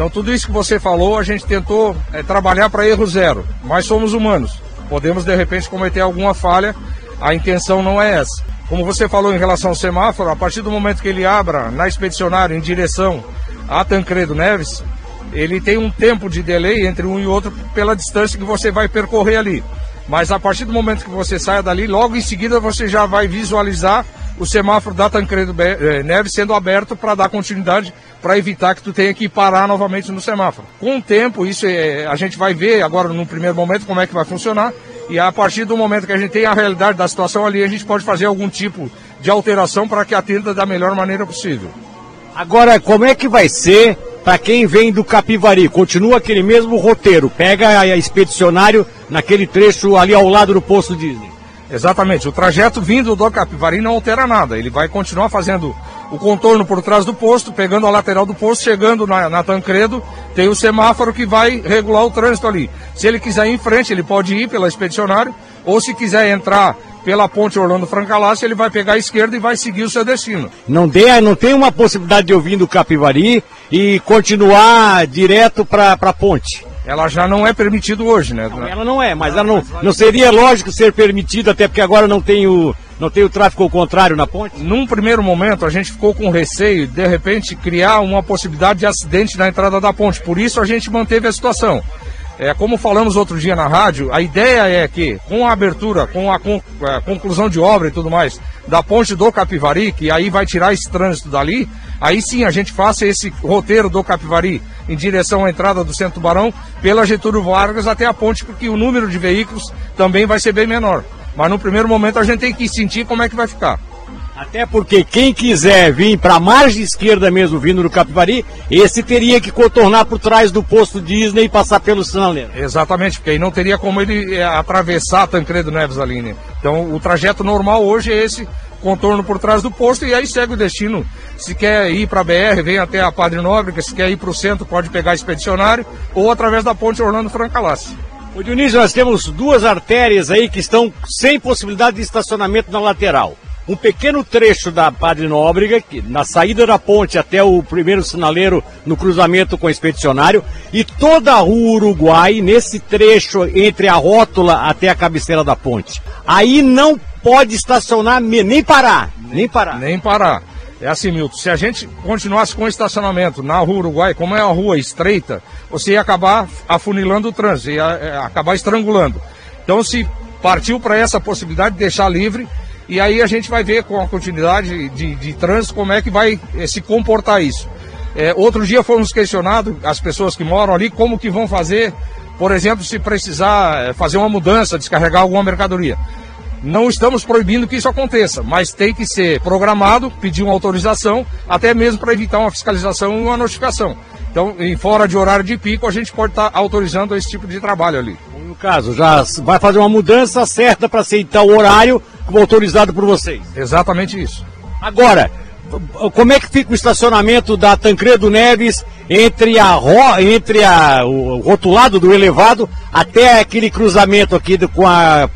Então tudo isso que você falou, a gente tentou é, trabalhar para erro zero, mas somos humanos. Podemos de repente cometer alguma falha, a intenção não é essa. Como você falou em relação ao semáforo, a partir do momento que ele abra na expedicionária em direção a Tancredo Neves, ele tem um tempo de delay entre um e outro pela distância que você vai percorrer ali. Mas a partir do momento que você saia dali, logo em seguida você já vai visualizar o semáforo da Tancredo eh, Neves sendo aberto para dar continuidade, para evitar que tu tenha que parar novamente no semáforo. Com o tempo, isso é, a gente vai ver agora no primeiro momento como é que vai funcionar. E a partir do momento que a gente tem a realidade da situação ali, a gente pode fazer algum tipo de alteração para que atenda da melhor maneira possível. Agora, como é que vai ser para quem vem do Capivari? Continua aquele mesmo roteiro, pega a expedicionário naquele trecho ali ao lado do posto Disney. Exatamente, o trajeto vindo do Capivari não altera nada, ele vai continuar fazendo o contorno por trás do posto, pegando a lateral do posto, chegando na, na Tancredo, tem o semáforo que vai regular o trânsito ali. Se ele quiser ir em frente, ele pode ir pela expedicionário, ou se quiser entrar pela ponte Orlando Francalassi, ele vai pegar a esquerda e vai seguir o seu destino. Não, dê, não tem uma possibilidade de eu vir do Capivari e continuar direto para a ponte? Ela já não é permitido hoje, né? Não, ela não é, mas ela não, não seria lógico ser permitido, até porque agora não tem o, não tem o tráfego ao contrário na ponte? Num primeiro momento, a gente ficou com receio de, de repente, criar uma possibilidade de acidente na entrada da ponte. Por isso, a gente manteve a situação. É, como falamos outro dia na rádio, a ideia é que, com a abertura, com a, con a é, conclusão de obra e tudo mais, da ponte do Capivari, que aí vai tirar esse trânsito dali, aí sim a gente faça esse roteiro do Capivari em direção à entrada do Centro Barão, pela Getúlio Vargas até a ponte, porque o número de veículos também vai ser bem menor. Mas no primeiro momento a gente tem que sentir como é que vai ficar. Até porque quem quiser vir para a margem esquerda mesmo, vindo do Capivari, esse teria que contornar por trás do posto Disney e passar pelo sinaleiro. Exatamente, porque aí não teria como ele é, atravessar Tancredo Neves ali, né? Então o trajeto normal hoje é esse contorno por trás do posto e aí segue o destino. Se quer ir para a BR, vem até a Padre Nóbrega, se quer ir para o centro, pode pegar expedicionário ou através da ponte Orlando Francalassi. Ô Dionísio, nós temos duas artérias aí que estão sem possibilidade de estacionamento na lateral um pequeno trecho da Padre Nóbrega, que, na saída da ponte até o primeiro sinaleiro no cruzamento com o expedicionário, e toda a rua Uruguai, nesse trecho entre a rótula até a cabeceira da ponte. Aí não pode estacionar, nem parar, nem parar. Nem parar. É assim, Milton, se a gente continuasse com o estacionamento na rua Uruguai, como é uma rua estreita, você ia acabar afunilando o trânsito, ia é, acabar estrangulando. Então, se partiu para essa possibilidade de deixar livre, e aí a gente vai ver com a continuidade de, de trânsito como é que vai eh, se comportar isso. É, outro dia fomos questionados, as pessoas que moram ali, como que vão fazer, por exemplo, se precisar eh, fazer uma mudança, descarregar alguma mercadoria. Não estamos proibindo que isso aconteça, mas tem que ser programado, pedir uma autorização, até mesmo para evitar uma fiscalização e uma notificação. Então, em fora de horário de pico, a gente pode estar tá autorizando esse tipo de trabalho ali. No caso, já vai fazer uma mudança certa para aceitar o horário autorizado por vocês. Exatamente isso. Agora, como é que fica o estacionamento da Tancredo Neves entre a ro, entre a, o rotulado do elevado até aquele cruzamento aqui do, com, a,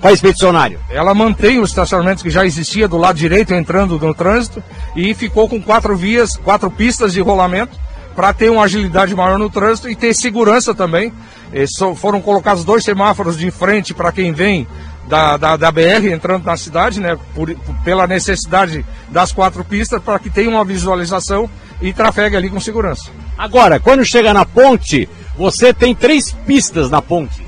com a expedicionário? Ela mantém o estacionamento que já existia do lado direito entrando no trânsito e ficou com quatro vias, quatro pistas de rolamento para ter uma agilidade maior no trânsito e ter segurança também. E foram colocados dois semáforos de frente para quem vem da, da, da, BR entrando na cidade, né, por, pela necessidade das quatro pistas, para que tenha uma visualização e trafegue ali com segurança. Agora, quando chega na ponte, você tem três pistas na ponte.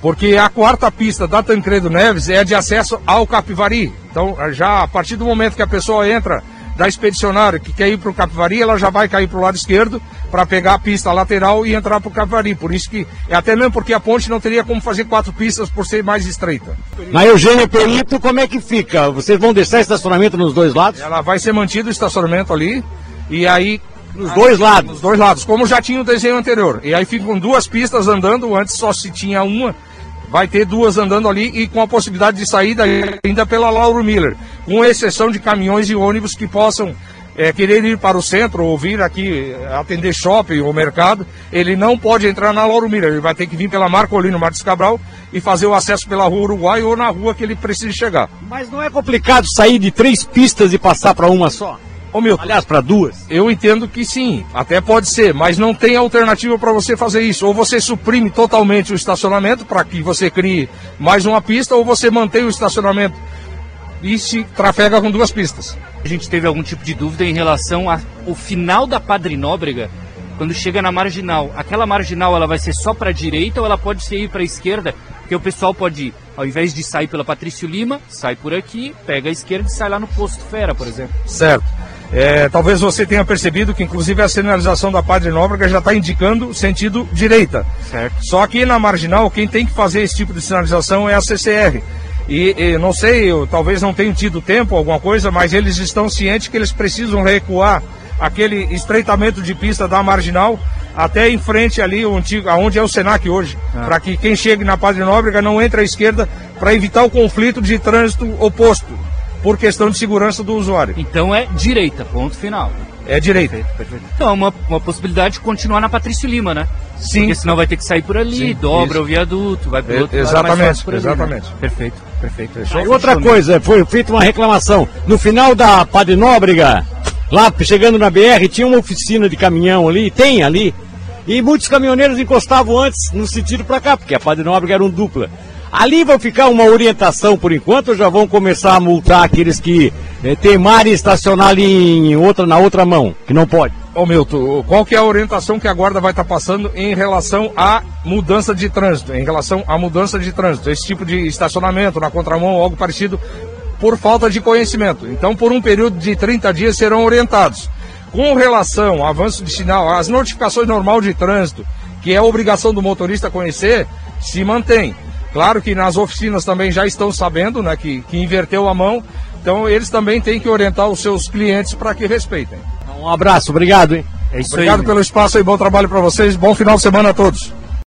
Porque a quarta pista da Tancredo Neves é de acesso ao Capivari. Então, já a partir do momento que a pessoa entra da expedicionária que quer ir para o Capivari, ela já vai cair para o lado esquerdo para pegar a pista lateral e entrar para o Capivari. Por isso que, é até mesmo porque a ponte não teria como fazer quatro pistas por ser mais estreita. Na Eugênio Perito, como é que fica? Vocês vão deixar estacionamento nos dois lados? Ela vai ser mantido o estacionamento ali e aí nos dois lados. Nos dois lados, como já tinha o desenho anterior. E aí ficam duas pistas andando, antes só se tinha uma vai ter duas andando ali e com a possibilidade de saída ainda pela Lauro Miller, com exceção de caminhões e ônibus que possam é, querer ir para o centro ou vir aqui atender shopping ou mercado, ele não pode entrar na Lauro Miller, ele vai ter que vir pela Marcolino Martins Cabral e fazer o acesso pela rua Uruguai ou na rua que ele precisa chegar. Mas não é complicado sair de três pistas e passar para uma só? Ô, Milton, Aliás, para duas. eu entendo que sim, até pode ser, mas não tem alternativa para você fazer isso. Ou você suprime totalmente o estacionamento para que você crie mais uma pista, ou você mantém o estacionamento e se trafega com duas pistas. A gente teve algum tipo de dúvida em relação ao final da Padre Nóbrega, quando chega na marginal. Aquela marginal ela vai ser só para a direita ou ela pode ser ir para a esquerda? Porque o pessoal pode, ao invés de sair pela Patrício Lima, sai por aqui, pega a esquerda e sai lá no Posto Fera, por exemplo. Certo. É, talvez você tenha percebido que, inclusive, a sinalização da Padre Nóbrega já está indicando sentido direita. Certo. Só que na marginal, quem tem que fazer esse tipo de sinalização é a CCR. E, e não sei, eu, talvez não tenham tido tempo, alguma coisa, mas eles estão cientes que eles precisam recuar aquele estreitamento de pista da marginal até em frente ali, o antigo, aonde é o Senac hoje, para que quem chegue na Padre Nóbrega não entre à esquerda para evitar o conflito de trânsito oposto, por questão de segurança do usuário. Então é direita, ponto final. É direita. Então é uma, uma possibilidade de continuar na Patrício Lima, né? Sim. Porque senão vai ter que sair por ali, Sim, dobra isso. o viaduto, vai pro É, outro lado, exatamente, ali, né? exatamente. Perfeito, perfeito. Aí outra coisa, foi feita uma reclamação. No final da Padre Nóbrega, lá chegando na BR, tinha uma oficina de caminhão ali, tem ali. E muitos caminhoneiros encostavam antes no sentido para cá, porque a Padre Nóbrega era um dupla. Ali vai ficar uma orientação por enquanto, já vão começar a multar aqueles que eh, temarem estacionar ali em outra, na outra mão, que não pode. Ô Milton, qual que é a orientação que a guarda vai estar passando em relação à mudança de trânsito, em relação à mudança de trânsito, esse tipo de estacionamento na contramão ou algo parecido, por falta de conhecimento. Então, por um período de 30 dias serão orientados. Com relação ao avanço de sinal, as notificações normal de trânsito, que é a obrigação do motorista conhecer, se mantém. Claro que nas oficinas também já estão sabendo, né, que, que inverteu a mão, então eles também têm que orientar os seus clientes para que respeitem. Um abraço, obrigado, hein? É Obrigado aí. pelo espaço e bom trabalho para vocês. Bom final de semana a todos.